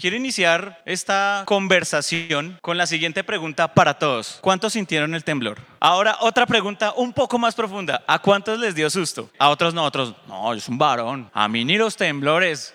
quiero iniciar esta conversación con la siguiente pregunta para todos. ¿Cuántos sintieron el temblor? Ahora, otra pregunta un poco más profunda. ¿A cuántos les dio susto? A otros no, a otros, no, es un varón. A mí ni los temblores.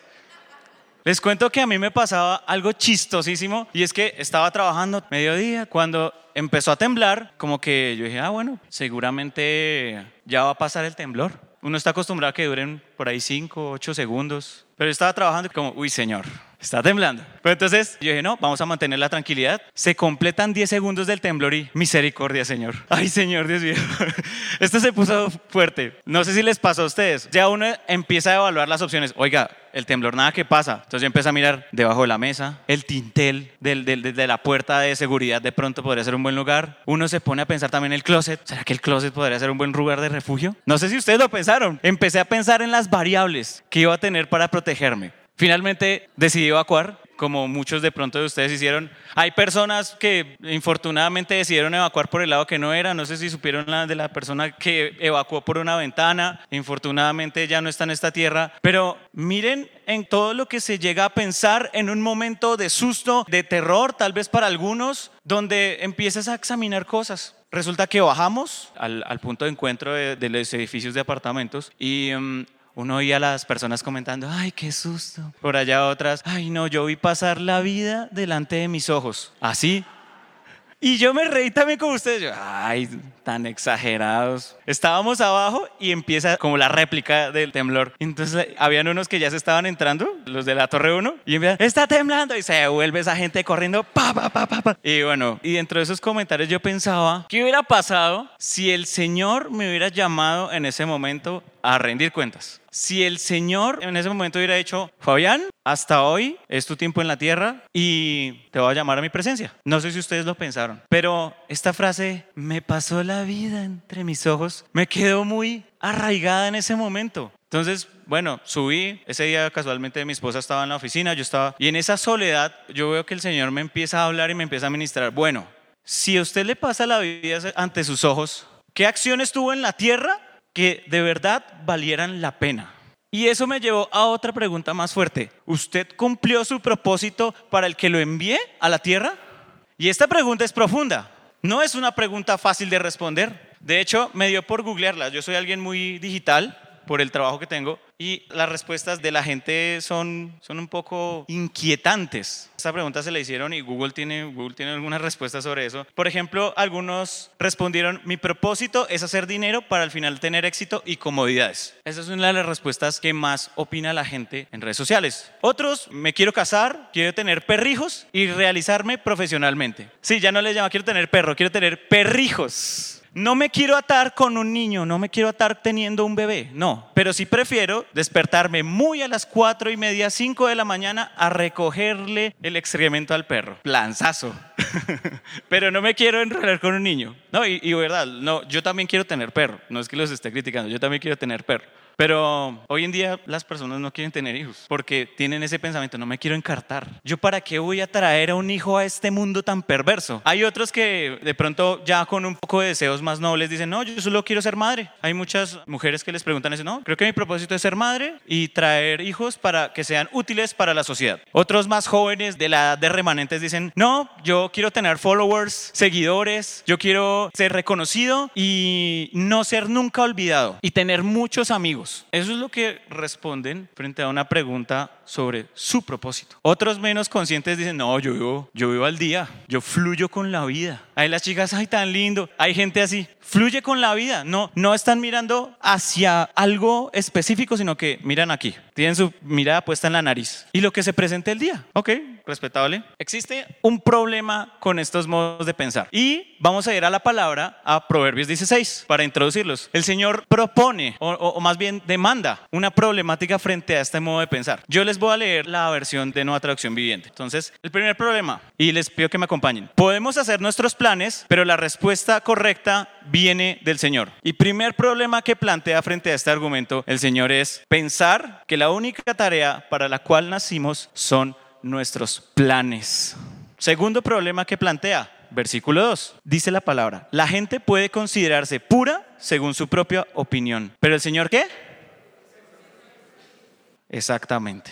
Les cuento que a mí me pasaba algo chistosísimo y es que estaba trabajando mediodía cuando empezó a temblar, como que yo dije, ah, bueno, seguramente ya va a pasar el temblor. Uno está acostumbrado a que duren por ahí 5, 8 segundos, pero yo estaba trabajando como, uy, señor, está temblando. Pero entonces yo dije, no, vamos a mantener la tranquilidad. Se completan 10 segundos del temblor y misericordia, Señor. Ay, Señor, Dios mío. Esto se puso fuerte. No sé si les pasó a ustedes. Ya uno empieza a evaluar las opciones. Oiga, el temblor, nada que pasa. Entonces yo empiezo a mirar debajo de la mesa, el tintel del, de la puerta de seguridad de pronto podría ser un buen lugar. Uno se pone a pensar también en el closet. ¿Será que el closet podría ser un buen lugar de refugio? No sé si ustedes lo pensaron. Empecé a pensar en las variables que iba a tener para protegerme. Finalmente decidí evacuar, como muchos de pronto de ustedes hicieron. Hay personas que infortunadamente decidieron evacuar por el lado que no era. No sé si supieron la de la persona que evacuó por una ventana. Infortunadamente ya no está en esta tierra. Pero miren en todo lo que se llega a pensar en un momento de susto, de terror, tal vez para algunos, donde empiezas a examinar cosas. Resulta que bajamos al, punto de encuentro de, los edificios de apartamentos y mm, uno oía a las personas comentando, ay, qué susto. Por allá otras, ay, no, yo vi pasar la vida delante de mis ojos. Así. Y yo me reí también con ustedes. Yo, ay, tan exagerados. Estábamos abajo y empieza como la réplica del temblor. Entonces, habían unos que ya se estaban entrando, los de la Torre 1, y empiezan, está temblando. Y se vuelve esa gente corriendo, pa, pa, pa, pa, pa. Y bueno, y dentro de esos comentarios yo pensaba, ¿qué hubiera pasado si el Señor me hubiera llamado en ese momento a rendir cuentas? Si el Señor en ese momento hubiera dicho, Fabián, hasta hoy es tu tiempo en la tierra y te voy a llamar a mi presencia. No sé si ustedes lo pensaron, pero esta frase, me pasó la vida entre mis ojos, me quedó muy arraigada en ese momento. Entonces, bueno, subí, ese día casualmente mi esposa estaba en la oficina, yo estaba, y en esa soledad yo veo que el Señor me empieza a hablar y me empieza a ministrar. Bueno, si a usted le pasa la vida ante sus ojos, ¿qué acciones tuvo en la tierra que de verdad valieran la pena. Y eso me llevó a otra pregunta más fuerte. ¿Usted cumplió su propósito para el que lo envié a la tierra? Y esta pregunta es profunda. No es una pregunta fácil de responder. De hecho, me dio por googlearla. Yo soy alguien muy digital por el trabajo que tengo y las respuestas de la gente son, son un poco inquietantes. Esta pregunta se la hicieron y Google tiene, Google tiene algunas respuestas sobre eso. Por ejemplo, algunos respondieron, mi propósito es hacer dinero para al final tener éxito y comodidades. Esa es una de las respuestas que más opina la gente en redes sociales. Otros, me quiero casar, quiero tener perrijos y realizarme profesionalmente. Sí, ya no les llamo quiero tener perro, quiero tener perrijos. No me quiero atar con un niño, no me quiero atar teniendo un bebé, no. Pero sí prefiero despertarme muy a las cuatro y media, cinco de la mañana a recogerle el excremento al perro. Planzazo. Pero no me quiero enrolar con un niño. No, y, y verdad, no, yo también quiero tener perro. No es que los esté criticando, yo también quiero tener perro. Pero hoy en día las personas no quieren tener hijos porque tienen ese pensamiento, no me quiero encartar. ¿Yo para qué voy a traer a un hijo a este mundo tan perverso? Hay otros que de pronto ya con un poco de deseos más nobles dicen, no, yo solo quiero ser madre. Hay muchas mujeres que les preguntan eso, no, creo que mi propósito es ser madre y traer hijos para que sean útiles para la sociedad. Otros más jóvenes de la edad de remanentes dicen, no, yo quiero tener followers, seguidores, yo quiero ser reconocido y no ser nunca olvidado y tener muchos amigos. Eso es lo que responden frente a una pregunta sobre su propósito. Otros menos conscientes dicen, no, yo vivo, yo vivo al día, yo fluyo con la vida. Hay las chicas, ay, tan lindo. Hay gente así, fluye con la vida. No, no están mirando hacia algo específico, sino que miran aquí. Tienen su mirada puesta en la nariz. Y lo que se presente el día. Ok, respetable. Existe un problema con estos modos de pensar. Y vamos a ir a la palabra, a Proverbios 16, para introducirlos. El Señor propone, o, o más bien demanda, una problemática frente a este modo de pensar. Yo les voy a leer la versión de Nueva Traducción Viviente. Entonces, el primer problema, y les pido que me acompañen. Podemos hacer nuestros planes, pero la respuesta correcta viene del Señor. Y primer problema que plantea frente a este argumento el Señor es pensar que la única tarea para la cual nacimos son nuestros planes. Segundo problema que plantea, versículo 2, dice la palabra, la gente puede considerarse pura según su propia opinión, pero el Señor qué? Exactamente.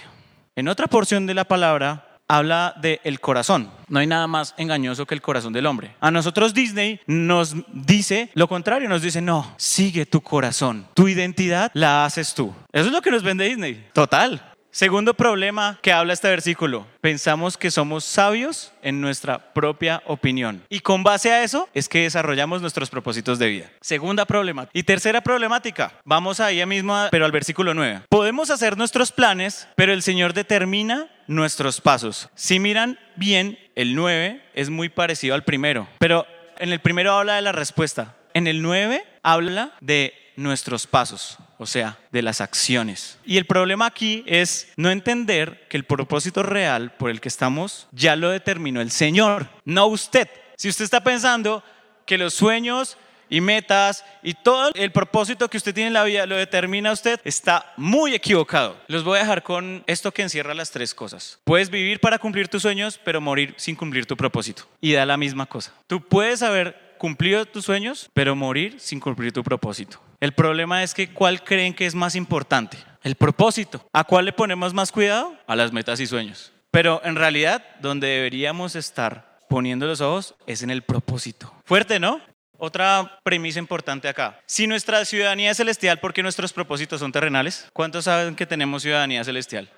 En otra porción de la palabra habla del el corazón. No hay nada más engañoso que el corazón del hombre. A nosotros Disney nos dice lo contrario, nos dice, no, sigue tu corazón. Tu identidad la haces tú. Eso es lo que nos vende Disney. Total. Segundo problema que habla este versículo, pensamos que somos sabios en nuestra propia opinión. Y con base a eso es que desarrollamos nuestros propósitos de vida. Segunda problemática. Y tercera problemática, vamos ahí mismo, pero al versículo 9. Podemos hacer nuestros planes, pero el Señor determina nuestros pasos. Si miran bien, el 9 es muy parecido al primero, pero en el primero habla de la respuesta. En el 9 habla de nuestros pasos, o sea, de las acciones. Y el problema aquí es no entender que el propósito real por el que estamos ya lo determinó el Señor, no usted. Si usted está pensando que los sueños y metas y todo el propósito que usted tiene en la vida lo determina usted, está muy equivocado. Los voy a dejar con esto que encierra las tres cosas. Puedes vivir para cumplir tus sueños, pero morir sin cumplir tu propósito. Y da la misma cosa. Tú puedes haber cumplido tus sueños, pero morir sin cumplir tu propósito. El problema es que ¿cuál creen que es más importante? El propósito. ¿A cuál le ponemos más cuidado? A las metas y sueños. Pero en realidad, donde deberíamos estar poniendo los ojos es en el propósito. Fuerte, ¿no? Otra premisa importante acá. Si nuestra ciudadanía es celestial, ¿por qué nuestros propósitos son terrenales? ¿Cuántos saben que tenemos ciudadanía celestial?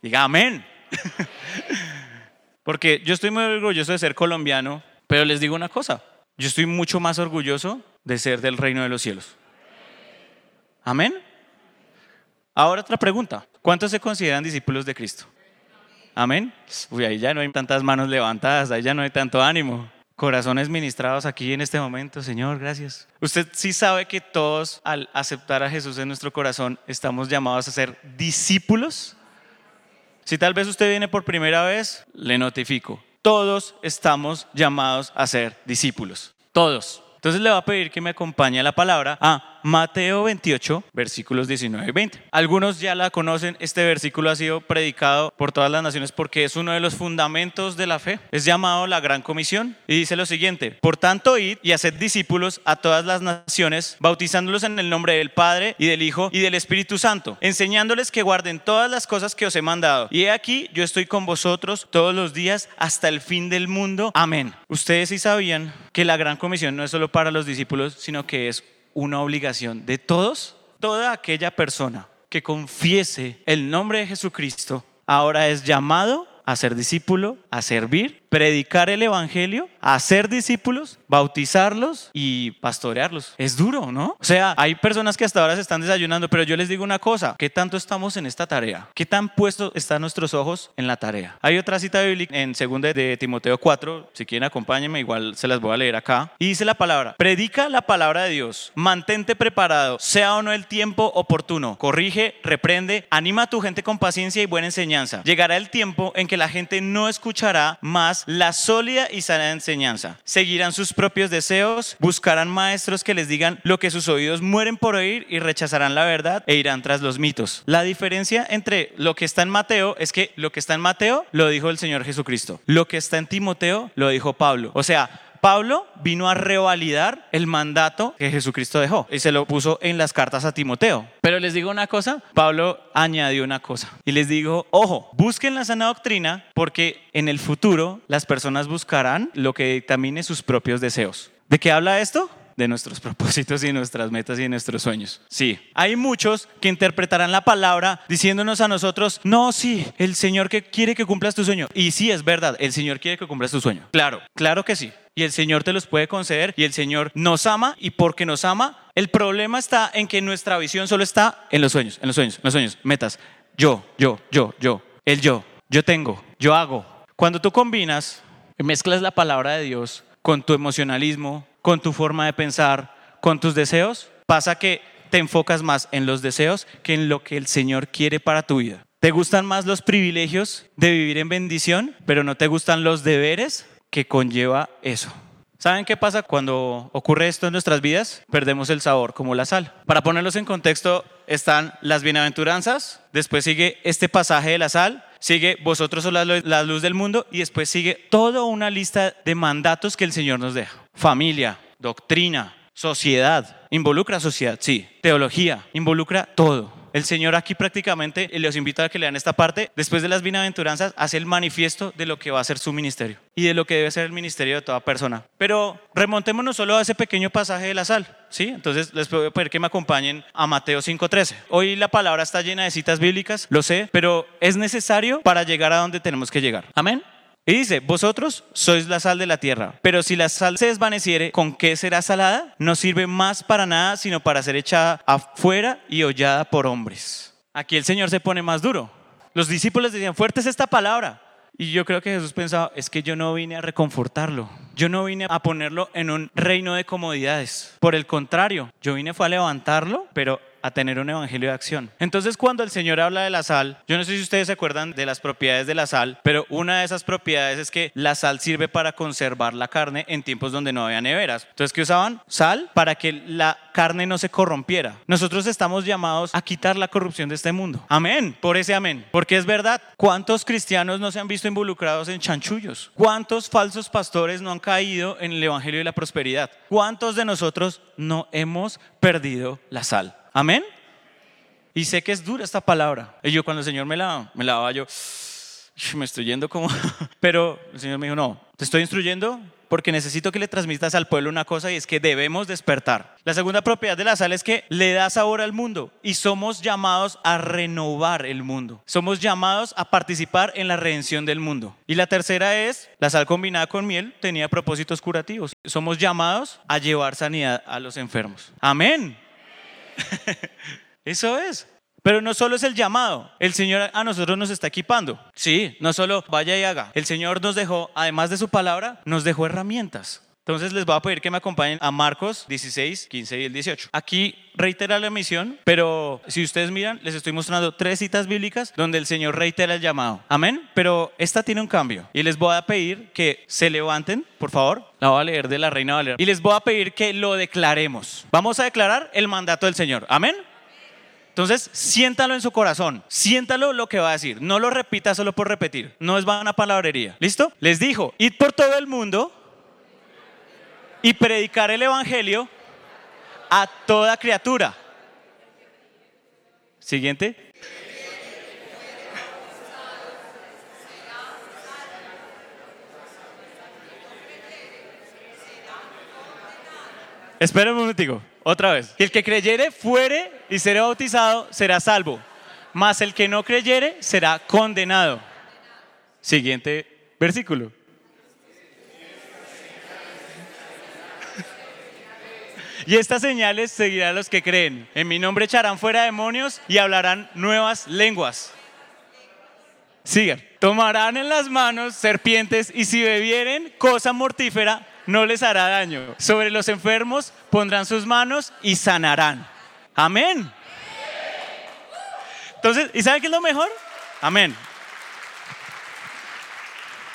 Diga amén. Porque yo estoy muy orgulloso de ser colombiano, pero les digo una cosa, yo estoy mucho más orgulloso de ser del reino de los cielos. Amén. Ahora otra pregunta. ¿Cuántos se consideran discípulos de Cristo? Amén. Uy, ahí ya no hay tantas manos levantadas, ahí ya no hay tanto ánimo. Corazones ministrados aquí en este momento, Señor, gracias. Usted sí sabe que todos al aceptar a Jesús en nuestro corazón estamos llamados a ser discípulos. Si tal vez usted viene por primera vez, le notifico. Todos estamos llamados a ser discípulos. Todos. Entonces le va a pedir que me acompañe la palabra. A Mateo 28, versículos 19 y 20. Algunos ya la conocen, este versículo ha sido predicado por todas las naciones porque es uno de los fundamentos de la fe. Es llamado la Gran Comisión y dice lo siguiente, por tanto id y haced discípulos a todas las naciones, bautizándolos en el nombre del Padre y del Hijo y del Espíritu Santo, enseñándoles que guarden todas las cosas que os he mandado. Y he aquí, yo estoy con vosotros todos los días hasta el fin del mundo. Amén. Ustedes sí sabían que la Gran Comisión no es solo para los discípulos, sino que es una obligación de todos, toda aquella persona que confiese el nombre de Jesucristo, ahora es llamado a ser discípulo, a servir, predicar el Evangelio, a ser discípulos, bautizarlos y pastorearlos. Es duro, ¿no? O sea, hay personas que hasta ahora se están desayunando, pero yo les digo una cosa, ¿qué tanto estamos en esta tarea? ¿Qué tan puestos están nuestros ojos en la tarea? Hay otra cita bíblica en 2 de Timoteo 4, si quieren acompáñenme, igual se las voy a leer acá. Y dice la palabra, predica la palabra de Dios, mantente preparado, sea o no el tiempo oportuno, corrige, reprende, anima a tu gente con paciencia y buena enseñanza. Llegará el tiempo en que la gente no escuchará más la sólida y sana enseñanza. Seguirán sus propios deseos, buscarán maestros que les digan lo que sus oídos mueren por oír y rechazarán la verdad e irán tras los mitos. La diferencia entre lo que está en Mateo es que lo que está en Mateo lo dijo el Señor Jesucristo. Lo que está en Timoteo lo dijo Pablo. O sea, Pablo vino a revalidar el mandato que Jesucristo dejó y se lo puso en las cartas a Timoteo. Pero les digo una cosa, Pablo añadió una cosa y les digo, ojo, busquen la sana doctrina porque en el futuro las personas buscarán lo que dictamine sus propios deseos. ¿De qué habla esto? de nuestros propósitos y nuestras metas y nuestros sueños. Sí, hay muchos que interpretarán la palabra diciéndonos a nosotros, no, sí, el Señor que quiere que cumplas tu sueño. Y sí, es verdad, el Señor quiere que cumplas tu sueño. Claro, claro que sí. Y el Señor te los puede conceder y el Señor nos ama y porque nos ama, el problema está en que nuestra visión solo está en los sueños, en los sueños, en los sueños, metas. Yo, yo, yo, yo, el yo, yo tengo, yo hago. Cuando tú combinas, mezclas la palabra de Dios con tu emocionalismo, con tu forma de pensar, con tus deseos, pasa que te enfocas más en los deseos que en lo que el Señor quiere para tu vida. ¿Te gustan más los privilegios de vivir en bendición, pero no te gustan los deberes que conlleva eso? ¿Saben qué pasa cuando ocurre esto en nuestras vidas? Perdemos el sabor como la sal. Para ponerlos en contexto, están las bienaventuranzas, después sigue este pasaje de la sal, sigue vosotros sois la luz del mundo y después sigue toda una lista de mandatos que el Señor nos deja. Familia, doctrina, sociedad, involucra sociedad, sí, teología, involucra todo. El Señor aquí prácticamente, y los invito a que lean esta parte, después de las bienaventuranzas, hace el manifiesto de lo que va a ser su ministerio y de lo que debe ser el ministerio de toda persona. Pero remontémonos solo a ese pequeño pasaje de la sal, ¿sí? Entonces les puedo pedir que me acompañen a Mateo 5.13. Hoy la palabra está llena de citas bíblicas, lo sé, pero es necesario para llegar a donde tenemos que llegar. Amén. Y dice, vosotros sois la sal de la tierra, pero si la sal se desvaneciere, ¿con qué será salada? No sirve más para nada, sino para ser echada afuera y hollada por hombres. Aquí el Señor se pone más duro. Los discípulos decían, fuerte es esta palabra. Y yo creo que Jesús pensaba, es que yo no vine a reconfortarlo, yo no vine a ponerlo en un reino de comodidades. Por el contrario, yo vine fue a levantarlo, pero a tener un evangelio de acción. Entonces cuando el Señor habla de la sal, yo no sé si ustedes se acuerdan de las propiedades de la sal, pero una de esas propiedades es que la sal sirve para conservar la carne en tiempos donde no había neveras. Entonces, ¿qué usaban? Sal para que la carne no se corrompiera. Nosotros estamos llamados a quitar la corrupción de este mundo. Amén, por ese amén. Porque es verdad, ¿cuántos cristianos no se han visto involucrados en chanchullos? ¿Cuántos falsos pastores no han caído en el Evangelio de la Prosperidad? ¿Cuántos de nosotros no hemos perdido la sal? Amén. Y sé que es dura esta palabra. Y yo cuando el Señor me la, me la daba, yo me estoy yendo como... Pero el Señor me dijo, no, te estoy instruyendo porque necesito que le transmitas al pueblo una cosa y es que debemos despertar. La segunda propiedad de la sal es que le da sabor al mundo y somos llamados a renovar el mundo. Somos llamados a participar en la redención del mundo. Y la tercera es, la sal combinada con miel tenía propósitos curativos. Somos llamados a llevar sanidad a los enfermos. Amén. Eso es. Pero no solo es el llamado, el Señor a nosotros nos está equipando. Sí, no solo vaya y haga. El Señor nos dejó, además de su palabra, nos dejó herramientas. Entonces les voy a pedir que me acompañen a Marcos 16, 15 y el 18. Aquí reitera la misión, pero si ustedes miran, les estoy mostrando tres citas bíblicas donde el Señor reitera el llamado. Amén. Pero esta tiene un cambio. Y les voy a pedir que se levanten, por favor. La voy a leer de la Reina Valera. Y les voy a pedir que lo declaremos. Vamos a declarar el mandato del Señor. Amén. Entonces, siéntalo en su corazón, siéntalo lo que va a decir, no lo repita solo por repetir, no es vana palabrería. ¿Listo? Les dijo, id por todo el mundo y predicar el Evangelio a toda criatura. Siguiente. Espera un momentico, otra vez. El que creyere fuere y será bautizado será salvo, mas el que no creyere será condenado. Siguiente versículo. Y estas señales seguirán a los que creen. En mi nombre echarán fuera demonios y hablarán nuevas lenguas. Sigan. Tomarán en las manos serpientes y si bebieren cosa mortífera no les hará daño. Sobre los enfermos pondrán sus manos y sanarán. Amén. Entonces, ¿y saben qué es lo mejor? Amén.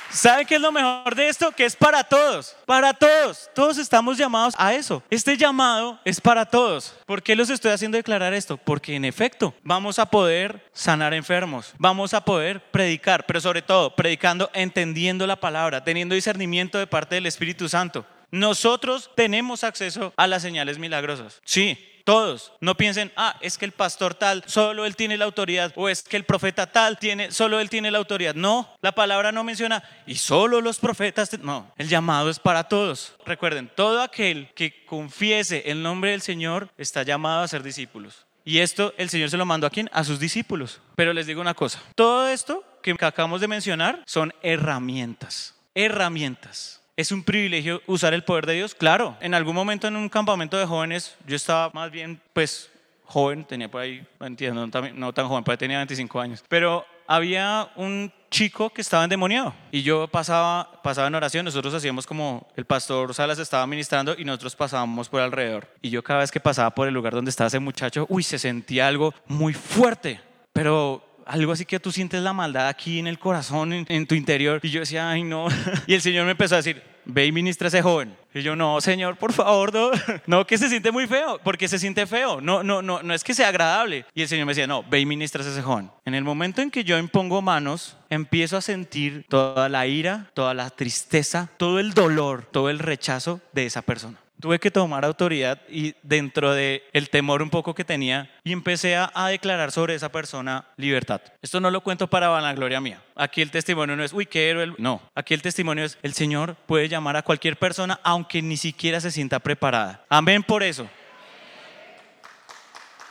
¿Sabe qué es lo mejor de esto? Que es para todos, para todos. Todos estamos llamados a eso. Este llamado es para todos. ¿Por qué los estoy haciendo declarar esto? Porque en efecto vamos a poder sanar enfermos, vamos a poder predicar, pero sobre todo predicando entendiendo la palabra, teniendo discernimiento de parte del Espíritu Santo. Nosotros tenemos acceso a las señales milagrosas. Sí, todos. No piensen, ah, es que el pastor tal, solo él tiene la autoridad, o es que el profeta tal, tiene, solo él tiene la autoridad. No, la palabra no menciona, y solo los profetas. No, el llamado es para todos. Recuerden, todo aquel que confiese el nombre del Señor está llamado a ser discípulos. Y esto el Señor se lo mandó a quién? A sus discípulos. Pero les digo una cosa, todo esto que acabamos de mencionar son herramientas, herramientas. ¿Es un privilegio usar el poder de Dios? Claro. En algún momento en un campamento de jóvenes, yo estaba más bien, pues, joven, tenía por ahí, entiendo, no tan, joven, pues tenía 25 años. Pero había un chico que estaba endemoniado y yo pasaba, pasaba en oración, nosotros hacíamos como el pastor Salas estaba ministrando y nosotros pasábamos por alrededor. Y yo cada vez que pasaba por el lugar donde estaba ese muchacho, uy, se sentía algo muy fuerte, pero algo así que tú sientes la maldad aquí en el corazón, en, tu interior. Y yo decía, ay no. Y el Señor me empezó a decir, ve y ministra a ese joven. Y yo, no, Señor, por favor, no. No, que se siente muy feo, porque se siente feo. No, no, no, no es que sea agradable. Y el Señor me decía, no, ve y ministra a ese joven. En el momento en que yo impongo manos, empiezo a sentir toda la ira, toda la tristeza, todo el dolor, todo el rechazo de esa persona. Tuve que tomar autoridad y dentro de el temor un poco que tenía y empecé a, declarar sobre esa persona libertad. Esto no lo cuento para vanagloria mía. Aquí el testimonio no es, uy, qué héroe. No, aquí el testimonio es, el Señor puede llamar a cualquier persona aunque ni siquiera se sienta preparada. Amén por eso.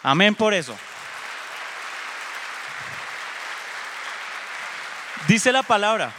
Amén por eso. Dice la palabra,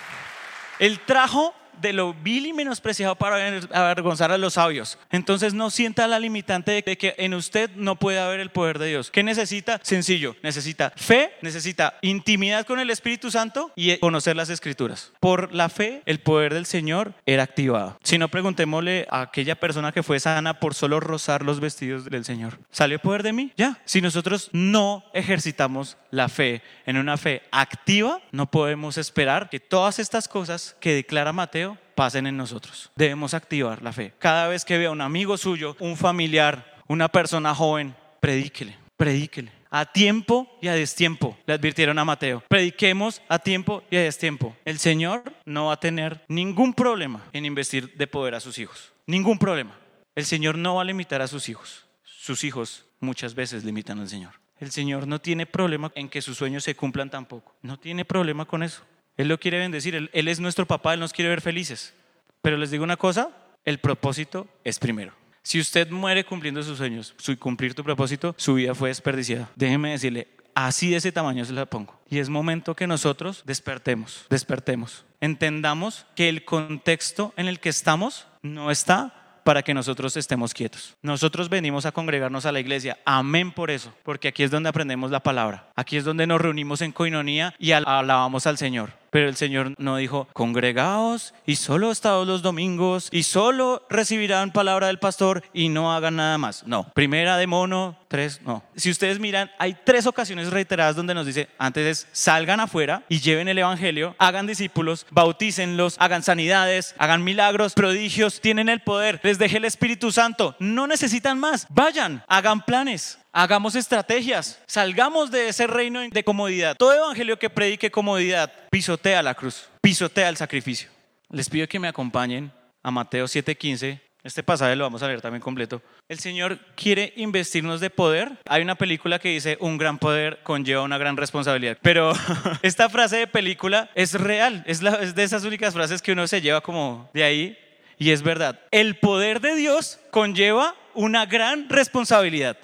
el trajo de lo vil y menospreciado para avergonzar a los sabios. Entonces no sienta la limitante de que en usted no puede haber el poder de Dios. ¿Qué necesita? Sencillo, necesita fe, necesita intimidad con el Espíritu Santo y conocer las escrituras. Por la fe, el poder del Señor era activado. Si no, preguntémosle a aquella persona que fue sana por solo rozar los vestidos del Señor. ¿Salió poder de mí? Ya. Si nosotros no ejercitamos la fe en una fe activa, no podemos esperar que todas estas cosas que declara Mateo pasen en nosotros. Debemos activar la fe. Cada vez que vea un amigo suyo, un familiar, una persona joven, predíquele, predíquele. A tiempo y a destiempo, le advirtieron a Mateo. Prediquemos a tiempo y a destiempo. El Señor no va a tener ningún problema en investir de poder a sus hijos. Ningún problema. El Señor no va a limitar a sus hijos. Sus hijos muchas veces limitan al Señor. El Señor no tiene problema en que sus sueños se cumplan tampoco. No tiene problema con eso. Él lo quiere bendecir. Él, es nuestro papá, Él nos quiere ver felices. Pero les digo una cosa, el propósito es primero. Si usted muere cumpliendo sus sueños, su cumplir tu propósito, su vida fue desperdiciada. Déjeme decirle, así de ese tamaño se la pongo. Y es momento que nosotros despertemos, despertemos. Entendamos que el contexto en el que estamos no está para que nosotros estemos quietos. Nosotros venimos a congregarnos a la iglesia. Amén por eso, porque aquí es donde aprendemos la palabra. Aquí es donde nos reunimos en coinonía y alabamos al Señor. Pero el Señor no dijo, congregaos y solo estados los domingos y solo recibirán palabra del pastor y no hagan nada más. No, primera de mono, tres, no. Si ustedes miran, hay tres ocasiones reiteradas donde nos dice, antes es, salgan afuera y lleven el Evangelio, hagan discípulos, bautícenlos, hagan sanidades, hagan milagros, prodigios, tienen el poder, les deje el Espíritu Santo, no necesitan más, vayan, hagan planes, hagamos estrategias, salgamos de ese reino de comodidad. Todo evangelio que predique comodidad pisotea la cruz, pisotea el sacrificio. Les pido que me acompañen a Mateo 7:15. Este pasaje lo vamos a leer también completo. El Señor quiere investirnos de poder. Hay una película que dice, un gran poder conlleva una gran responsabilidad. Pero esta frase de película es real, es, es de esas únicas frases que uno se lleva como de ahí. Y es verdad, el poder de Dios conlleva una gran responsabilidad.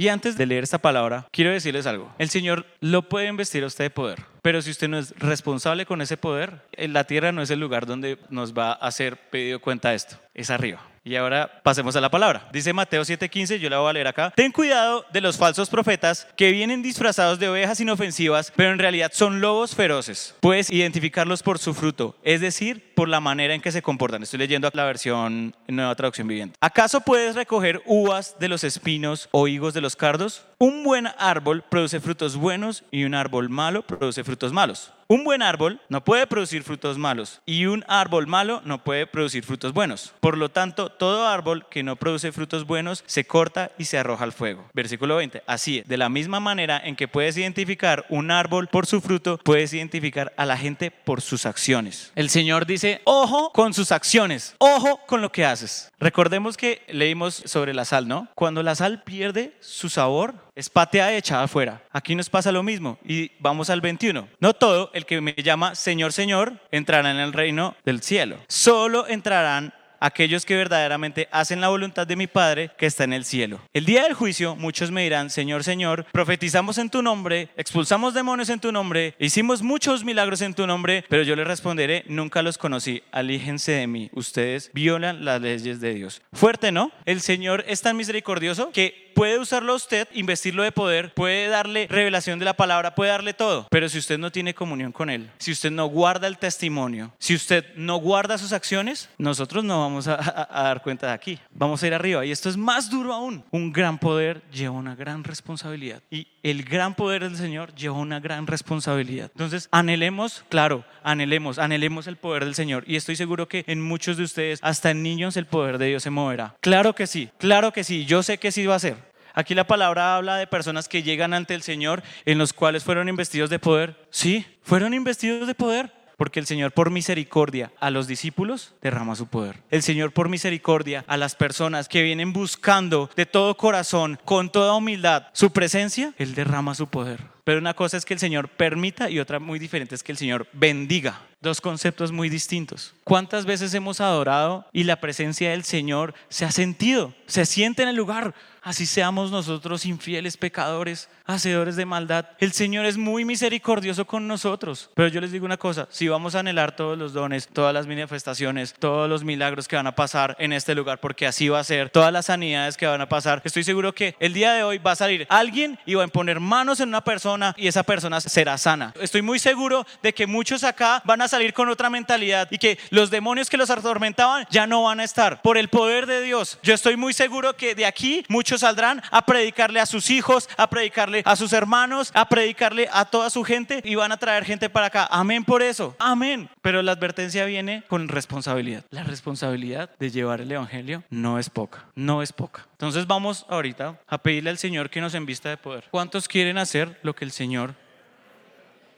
Y antes de leer esta palabra, quiero decirles algo. El Señor lo puede investir a usted de poder, pero si usted no es responsable con ese poder, la tierra no es el lugar donde nos va a hacer pedido cuenta de esto, es arriba. Y ahora pasemos a la palabra. Dice Mateo 7:15, yo la voy a leer acá. Ten cuidado de los falsos profetas que vienen disfrazados de ovejas inofensivas, pero en realidad son lobos feroces. Puedes identificarlos por su fruto, es decir, por la manera en que se comportan. Estoy leyendo la versión Nueva Traducción Viviente. ¿Acaso puedes recoger uvas de los espinos o higos de los cardos? Un buen árbol produce frutos buenos y un árbol malo produce frutos malos. Un buen árbol no puede producir frutos malos y un árbol malo no puede producir frutos buenos. Por lo tanto, todo árbol que no produce frutos buenos se corta y se arroja al fuego. Versículo 20. Así, de la misma manera en que puedes identificar un árbol por su fruto, puedes identificar a la gente por sus acciones. El Señor dice, ojo con sus acciones, ojo con lo que haces. Recordemos que leímos sobre la sal, ¿no? Cuando la sal pierde su sabor, es pateada echada afuera. Aquí nos pasa lo mismo y vamos al 21. No todo el que me llama Señor, Señor entrará en el reino del cielo. Solo entrarán aquellos que verdaderamente hacen la voluntad de mi Padre que está en el cielo. El día del juicio muchos me dirán, Señor, Señor, profetizamos en tu nombre, expulsamos demonios en tu nombre, hicimos muchos milagros en tu nombre, pero yo les responderé, nunca los conocí, alíjense de mí, ustedes violan las leyes de Dios. Fuerte, ¿no? El Señor es tan misericordioso que puede usarlo a usted, investirlo de poder, puede darle revelación de la palabra, puede darle todo, pero si usted no tiene comunión con Él, si usted no guarda el testimonio, si usted no guarda sus acciones, nosotros no vamos a, dar cuenta de aquí, vamos a ir arriba y esto es más duro aún. Un gran poder lleva una gran responsabilidad y el gran poder del Señor lleva una gran responsabilidad. Entonces, anhelemos, claro, anhelemos, anhelemos el poder del Señor y estoy seguro que en muchos de ustedes, hasta en niños, el poder de Dios se moverá. Claro que sí, claro que sí, yo sé que sí va a ser. Aquí la palabra habla de personas que llegan ante el Señor en los cuales fueron investidos de poder. Sí, fueron investidos de poder. Porque el Señor por misericordia a los discípulos derrama su poder. El Señor por misericordia a las personas que vienen buscando de todo corazón, con toda humildad, su presencia, Él derrama su poder. Pero una cosa es que el Señor permita y otra muy diferente es que el Señor bendiga. Dos conceptos muy distintos. ¿Cuántas veces hemos adorado y la presencia del Señor se ha sentido, se siente en el lugar? Así seamos nosotros infieles pecadores, hacedores de maldad. El Señor es muy misericordioso con nosotros. Pero yo les digo una cosa, si vamos a anhelar todos los dones, todas las manifestaciones, todos los milagros que van a pasar en este lugar, porque así va a ser, todas las sanidades que van a pasar, estoy seguro que el día de hoy va a salir alguien y va a poner manos en una persona y esa persona será sana. Estoy muy seguro de que muchos acá van a salir con otra mentalidad y que los demonios que los atormentaban ya no van a estar. Por el poder de Dios, yo estoy muy seguro que de aquí muchos saldrán a predicarle a sus hijos, a predicarle a sus hermanos, a predicarle a toda su gente y van a traer gente para acá. Amén por eso. Amén. Pero la advertencia viene con responsabilidad. La responsabilidad de llevar el Evangelio no es poca, no es poca. Entonces vamos ahorita a pedirle al Señor que nos envista de poder. ¿Cuántos quieren hacer lo que el Señor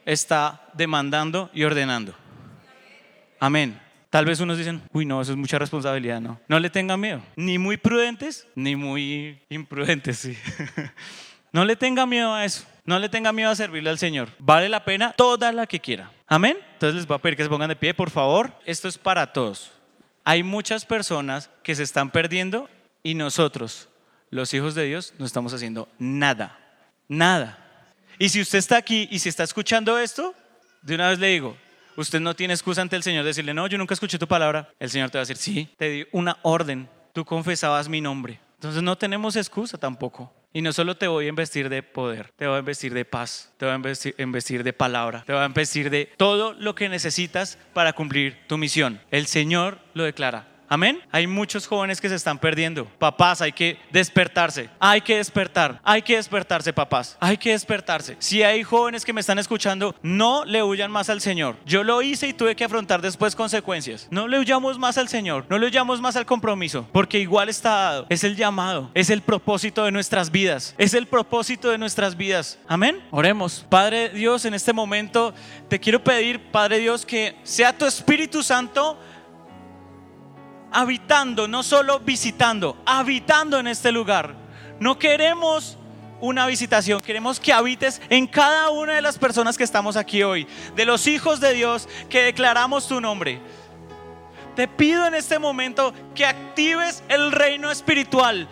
está demandando y ordenando? Amén. Tal vez unos dicen, uy, no, eso es mucha responsabilidad, no. No le tengan miedo, ni muy prudentes, ni muy imprudentes, sí. no le tenga miedo a eso, no le tenga miedo a servirle al Señor. Vale la pena toda la que quiera. Amén. Entonces les voy a pedir que se pongan de pie, por favor. Esto es para todos. Hay muchas personas que se están perdiendo y nosotros, los hijos de Dios, no estamos haciendo nada, nada. Y si usted está aquí y si está escuchando esto, de una vez le digo, Usted no tiene excusa ante el Señor de decirle, no, yo nunca escuché tu palabra. El Señor te va a decir, sí, te di una orden, tú confesabas mi nombre. Entonces no tenemos excusa tampoco. Y no solo te voy a investir de poder, te voy a investir de paz, te voy a investir, de palabra, te voy a investir de todo lo que necesitas para cumplir tu misión. El Señor lo declara. Amén. Hay muchos jóvenes que se están perdiendo. Papás, hay que despertarse. Hay que despertar. Hay que despertarse, papás. Hay que despertarse. Si hay jóvenes que me están escuchando, no le huyan más al Señor. Yo lo hice y tuve que afrontar después consecuencias. No le huyamos más al Señor. No le huyamos más al compromiso. Porque igual está dado. Es el llamado. Es el propósito de nuestras vidas. Es el propósito de nuestras vidas. Amén. Oremos. Padre Dios, en este momento te quiero pedir, Padre Dios, que sea tu Espíritu Santo habitando, no solo visitando, habitando en este lugar. No queremos una visitación, queremos que habites en cada una de las personas que estamos aquí hoy, de los hijos de Dios que declaramos tu nombre. Te pido en este momento que actives el reino espiritual.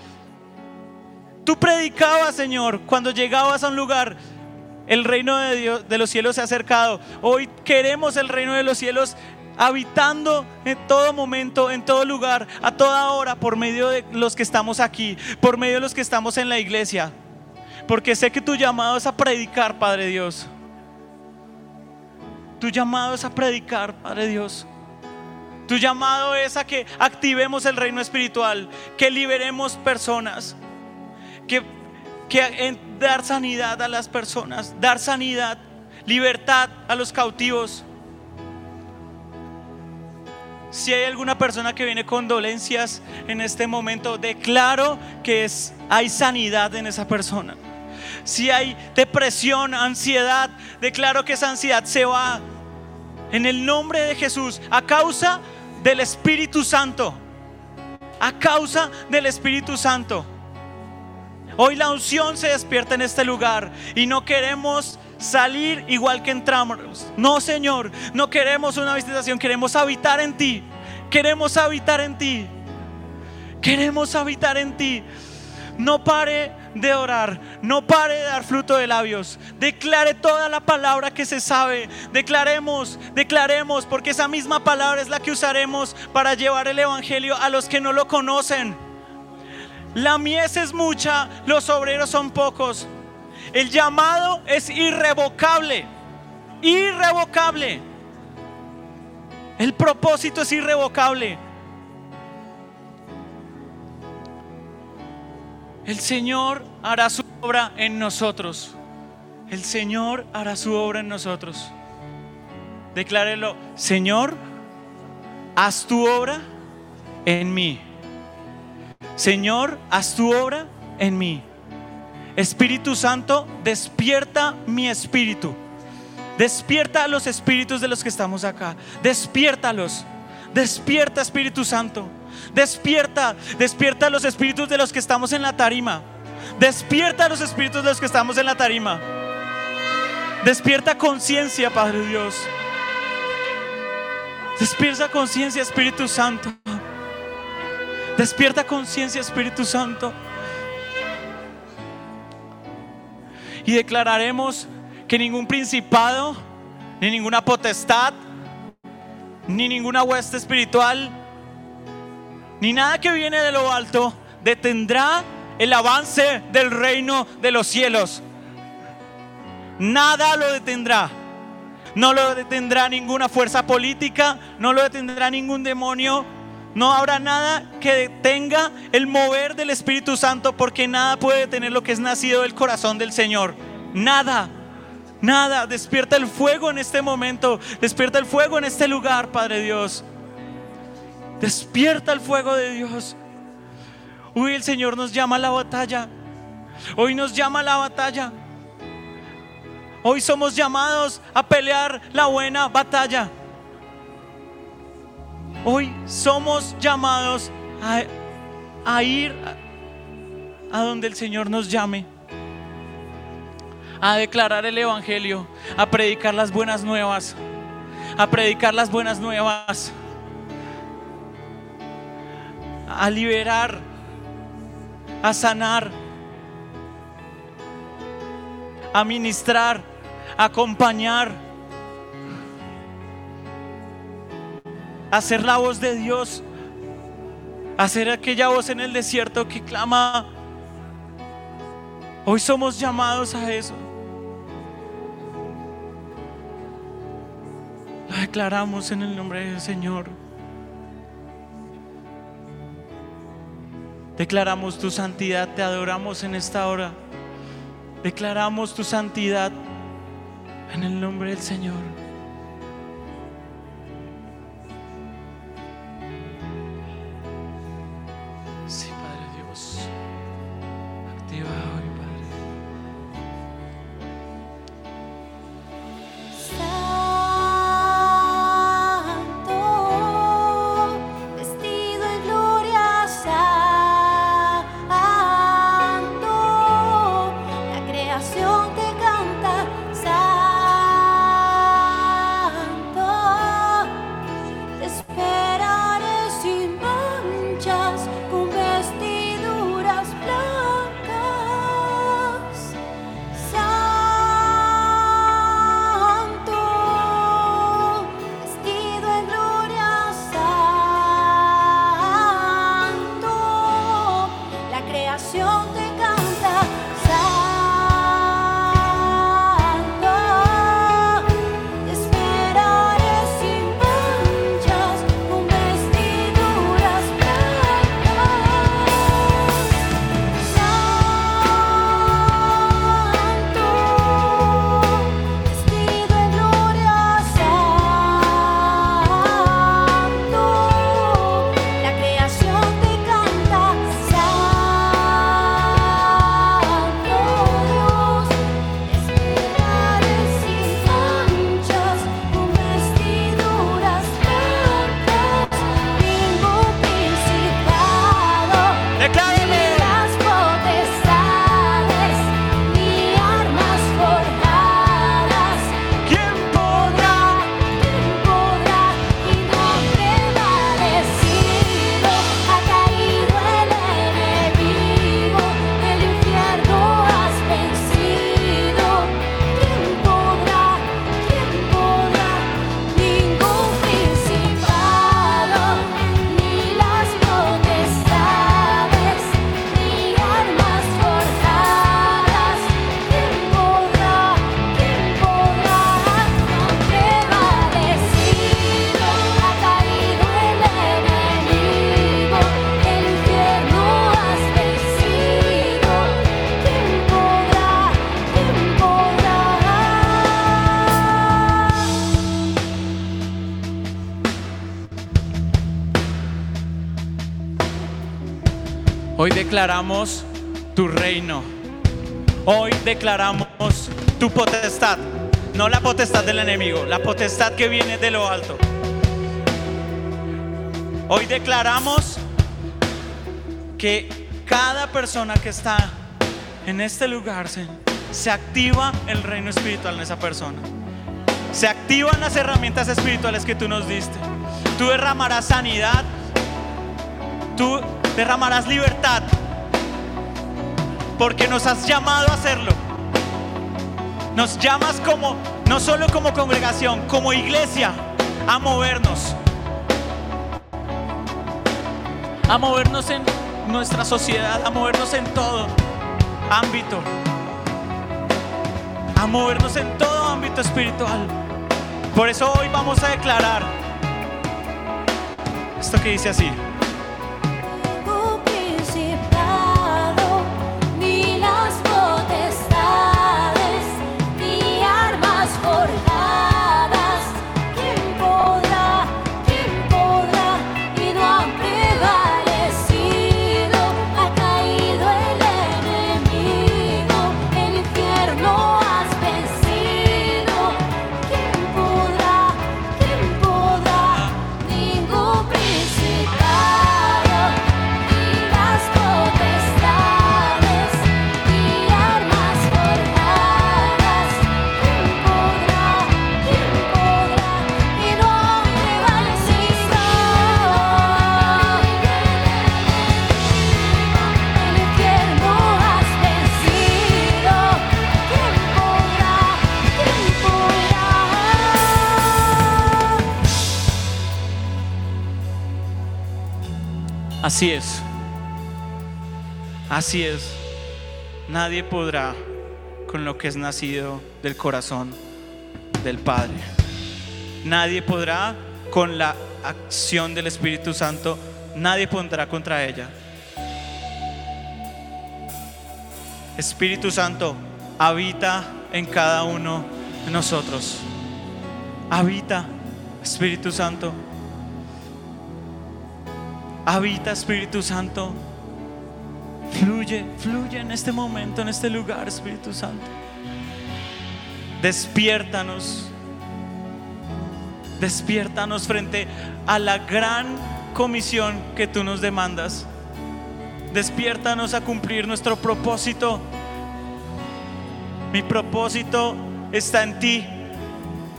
Tú predicabas, Señor, cuando llegabas a un lugar, el reino de Dios de los cielos se ha acercado. Hoy queremos el reino de los cielos habitando en todo momento, en todo lugar, a toda hora, por medio de los que estamos aquí, por medio de los que estamos en la iglesia. Porque sé que tu llamado es a predicar, Padre Dios. Tu llamado es a predicar, Padre Dios. Tu llamado es a que activemos el reino espiritual, que liberemos personas, que, que dar sanidad a las personas, dar sanidad, libertad a los cautivos si hay alguna persona que viene con dolencias en este momento, declaro que es, hay sanidad en esa persona. Si hay depresión, ansiedad, declaro que esa ansiedad se va en el nombre de Jesús a causa del Espíritu Santo. A causa del Espíritu Santo. Hoy la unción se despierta en este lugar y no queremos salir igual que entramos. No, Señor, no queremos una visitación, queremos habitar en ti. Queremos habitar en ti. Queremos habitar en ti. No pare de orar, no pare de dar fruto de labios. Declare toda la palabra que se sabe. Declaremos, declaremos, porque esa misma palabra es la que usaremos para llevar el Evangelio a los que no lo conocen. La mies es mucha, los obreros son pocos. El llamado es irrevocable. Irrevocable. El propósito es irrevocable. El Señor hará su obra en nosotros. El Señor hará su obra en nosotros. Declárelo, Señor, haz tu obra en mí. Señor, haz tu obra en mí. Espíritu Santo, despierta mi espíritu. Despierta los espíritus de los que estamos acá. Despiértalos. Despierta Espíritu Santo. Despierta, despierta los espíritus de los que estamos en la tarima. Despierta los espíritus de los que estamos en la tarima. Despierta conciencia, Padre Dios. Despierta conciencia, Espíritu Santo. Despierta conciencia, Espíritu Santo. Y declararemos que ningún principado, ni ninguna potestad, ni ninguna hueste espiritual, ni nada que viene de lo alto detendrá el avance del reino de los cielos. Nada lo detendrá. No lo detendrá ninguna fuerza política, no lo detendrá ningún demonio. No habrá nada que detenga el mover del Espíritu Santo porque nada puede detener lo que es nacido del corazón del Señor. Nada. Nada, despierta el fuego en este momento, despierta el fuego en este lugar, Padre Dios. Despierta el fuego de Dios. Hoy el Señor nos llama a la batalla. Hoy nos llama a la batalla. Hoy somos llamados a pelear la buena batalla. Hoy somos llamados a, ir a, a donde el Señor nos llame a declarar el Evangelio, a predicar las buenas nuevas, a predicar las buenas nuevas, a liberar, a sanar, a ministrar, a acompañar, a ser la voz de Dios, a ser aquella voz en el desierto que clama. Hoy somos llamados a eso. Lo declaramos en el nombre del Señor. Declaramos tu santidad, te adoramos en esta hora. Declaramos tu santidad en el nombre del Señor. Creación te declaramos tu reino. Hoy declaramos tu potestad. No la potestad del enemigo, la potestad que viene de lo alto. Hoy declaramos que cada persona que está en este lugar, Señor, se activa el reino espiritual en esa persona. Se activan las herramientas espirituales que tú nos diste. Tú derramarás sanidad. Tú derramarás libertad. Porque nos has llamado a hacerlo. Nos llamas como, no solo como congregación, como iglesia, a movernos. A movernos en nuestra sociedad, a movernos en todo ámbito. A movernos en todo ámbito espiritual. Por eso hoy vamos a declarar esto que dice así. Así es. Así es. Nadie podrá con lo que es nacido del corazón del Padre. Nadie podrá con la acción del Espíritu Santo. Nadie pondrá contra ella. Espíritu Santo, habita en cada uno de nosotros. Habita, Espíritu Santo. Habita Espíritu Santo. Fluye, fluye en este momento, en este lugar, Espíritu Santo. Despiértanos. Despiértanos frente a la gran comisión que tú nos demandas. Despiértanos a cumplir nuestro propósito. Mi propósito está en ti,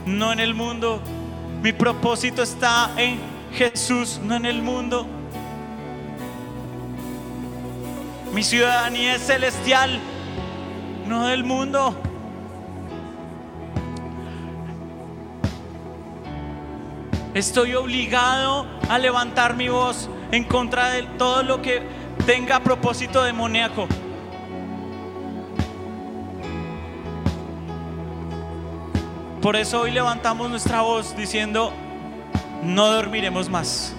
no en el mundo. Mi propósito está en Jesús, no en el mundo. Mi ciudadanía es celestial, no del mundo. Estoy obligado a levantar mi voz en contra de todo lo que tenga propósito demoníaco. Por eso hoy levantamos nuestra voz diciendo, no dormiremos más.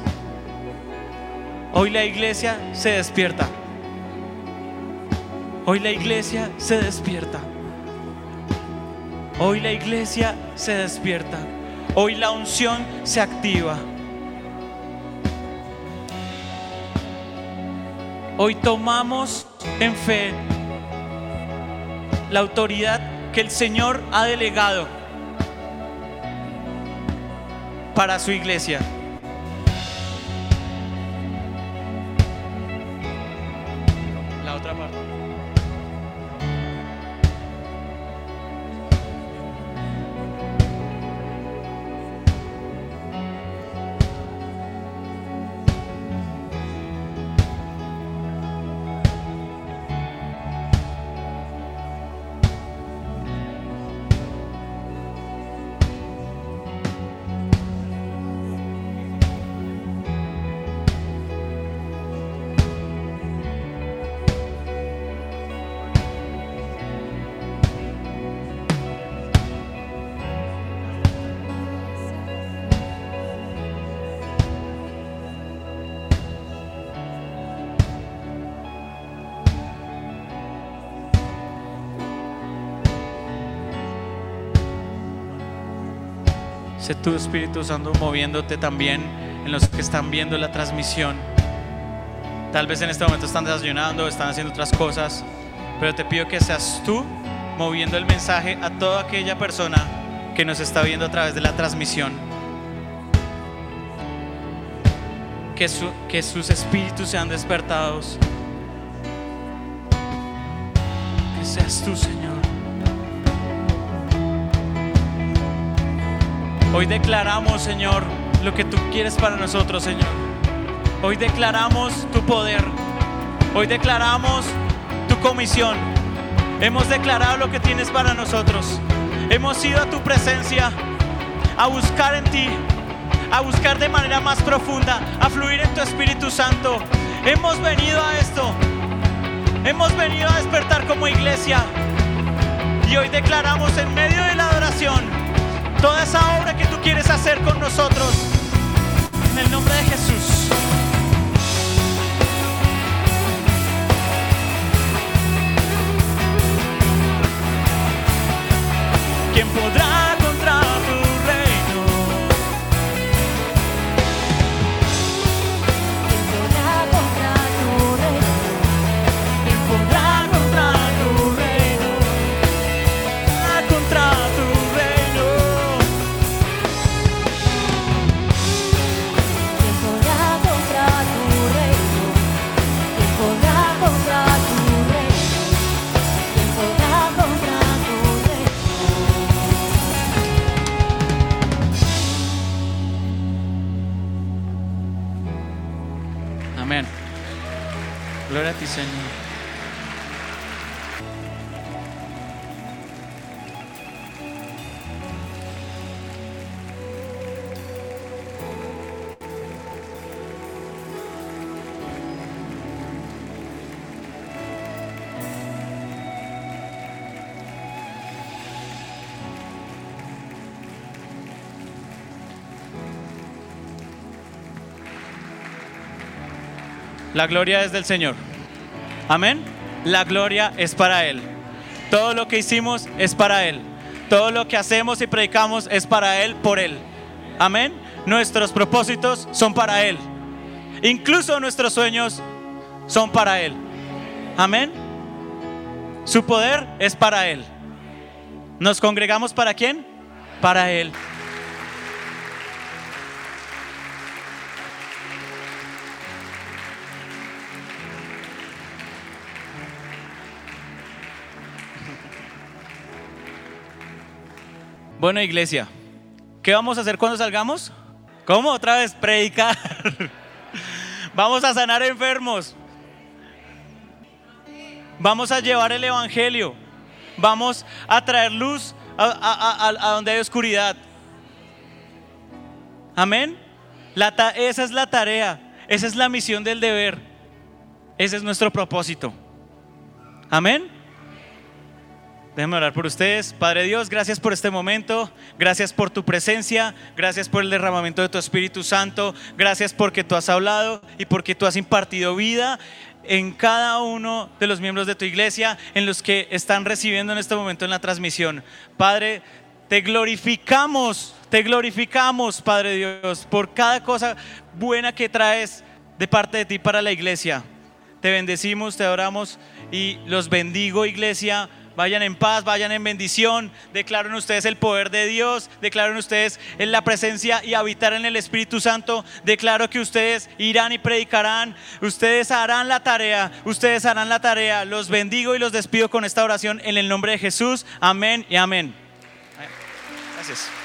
Hoy la iglesia se despierta. Hoy la iglesia se despierta. Hoy la iglesia se despierta. Hoy la unción se activa. Hoy tomamos en fe la autoridad que el Señor ha delegado para su iglesia. Sé tu Espíritu Santo moviéndote también en los que están viendo la transmisión. Tal vez en este momento están desayunando, están haciendo otras cosas, pero te pido que seas tú moviendo el mensaje a toda aquella persona que nos está viendo a través de la transmisión. Que, su- que sus espíritus sean despertados. Que seas tú, Señor. Hoy declaramos, Señor, lo que tú quieres para nosotros, Señor. Hoy declaramos tu poder. Hoy declaramos tu comisión. Hemos declarado lo que tienes para nosotros. Hemos ido a tu presencia a buscar en ti, a buscar de manera más profunda, a fluir en tu Espíritu Santo. Hemos venido a esto. Hemos venido a despertar como iglesia. Y hoy declaramos en medio de la adoración toda esa obra que tú quieres hacer con nosotros. En el nombre de Jesús. ¿Quién podrá Gloria a ti, Señor. La gloria es del Señor. Amén. La gloria es para Él. Todo lo que hicimos es para Él. Todo lo que hacemos y predicamos es para Él, por Él. Amén. Nuestros propósitos son para Él. Incluso nuestros sueños son para Él. Amén. Su poder es para Él. ¿Nos congregamos para quién? Para Él. Bueno, iglesia, ¿qué vamos a hacer cuando salgamos? ¿Cómo? Otra vez, predicar. vamos a sanar enfermos. Vamos a llevar el Evangelio. Vamos a traer luz a, donde hay oscuridad. Amén. La esa es la tarea. Esa es la misión del deber. Ese es nuestro propósito. Amén. Déjenme orar por ustedes. Padre Dios, gracias por este momento. Gracias por tu presencia. Gracias por el derramamiento de tu Espíritu Santo. Gracias porque tú has hablado y porque tú has impartido vida en cada uno de los miembros de tu iglesia, en los que están recibiendo en este momento en la transmisión. Padre, te glorificamos, te glorificamos, Padre Dios, por cada cosa buena que traes de parte de ti para la iglesia. Te bendecimos, te adoramos y los bendigo, iglesia. Vayan en paz, vayan en bendición. Declaro en ustedes el poder de Dios. Declaro en ustedes en la presencia y habitar en el Espíritu Santo. Declaro que ustedes irán y predicarán. Ustedes harán la tarea. Ustedes harán la tarea. Los bendigo y los despido con esta oración en el nombre de Jesús. Amén y amén. Gracias.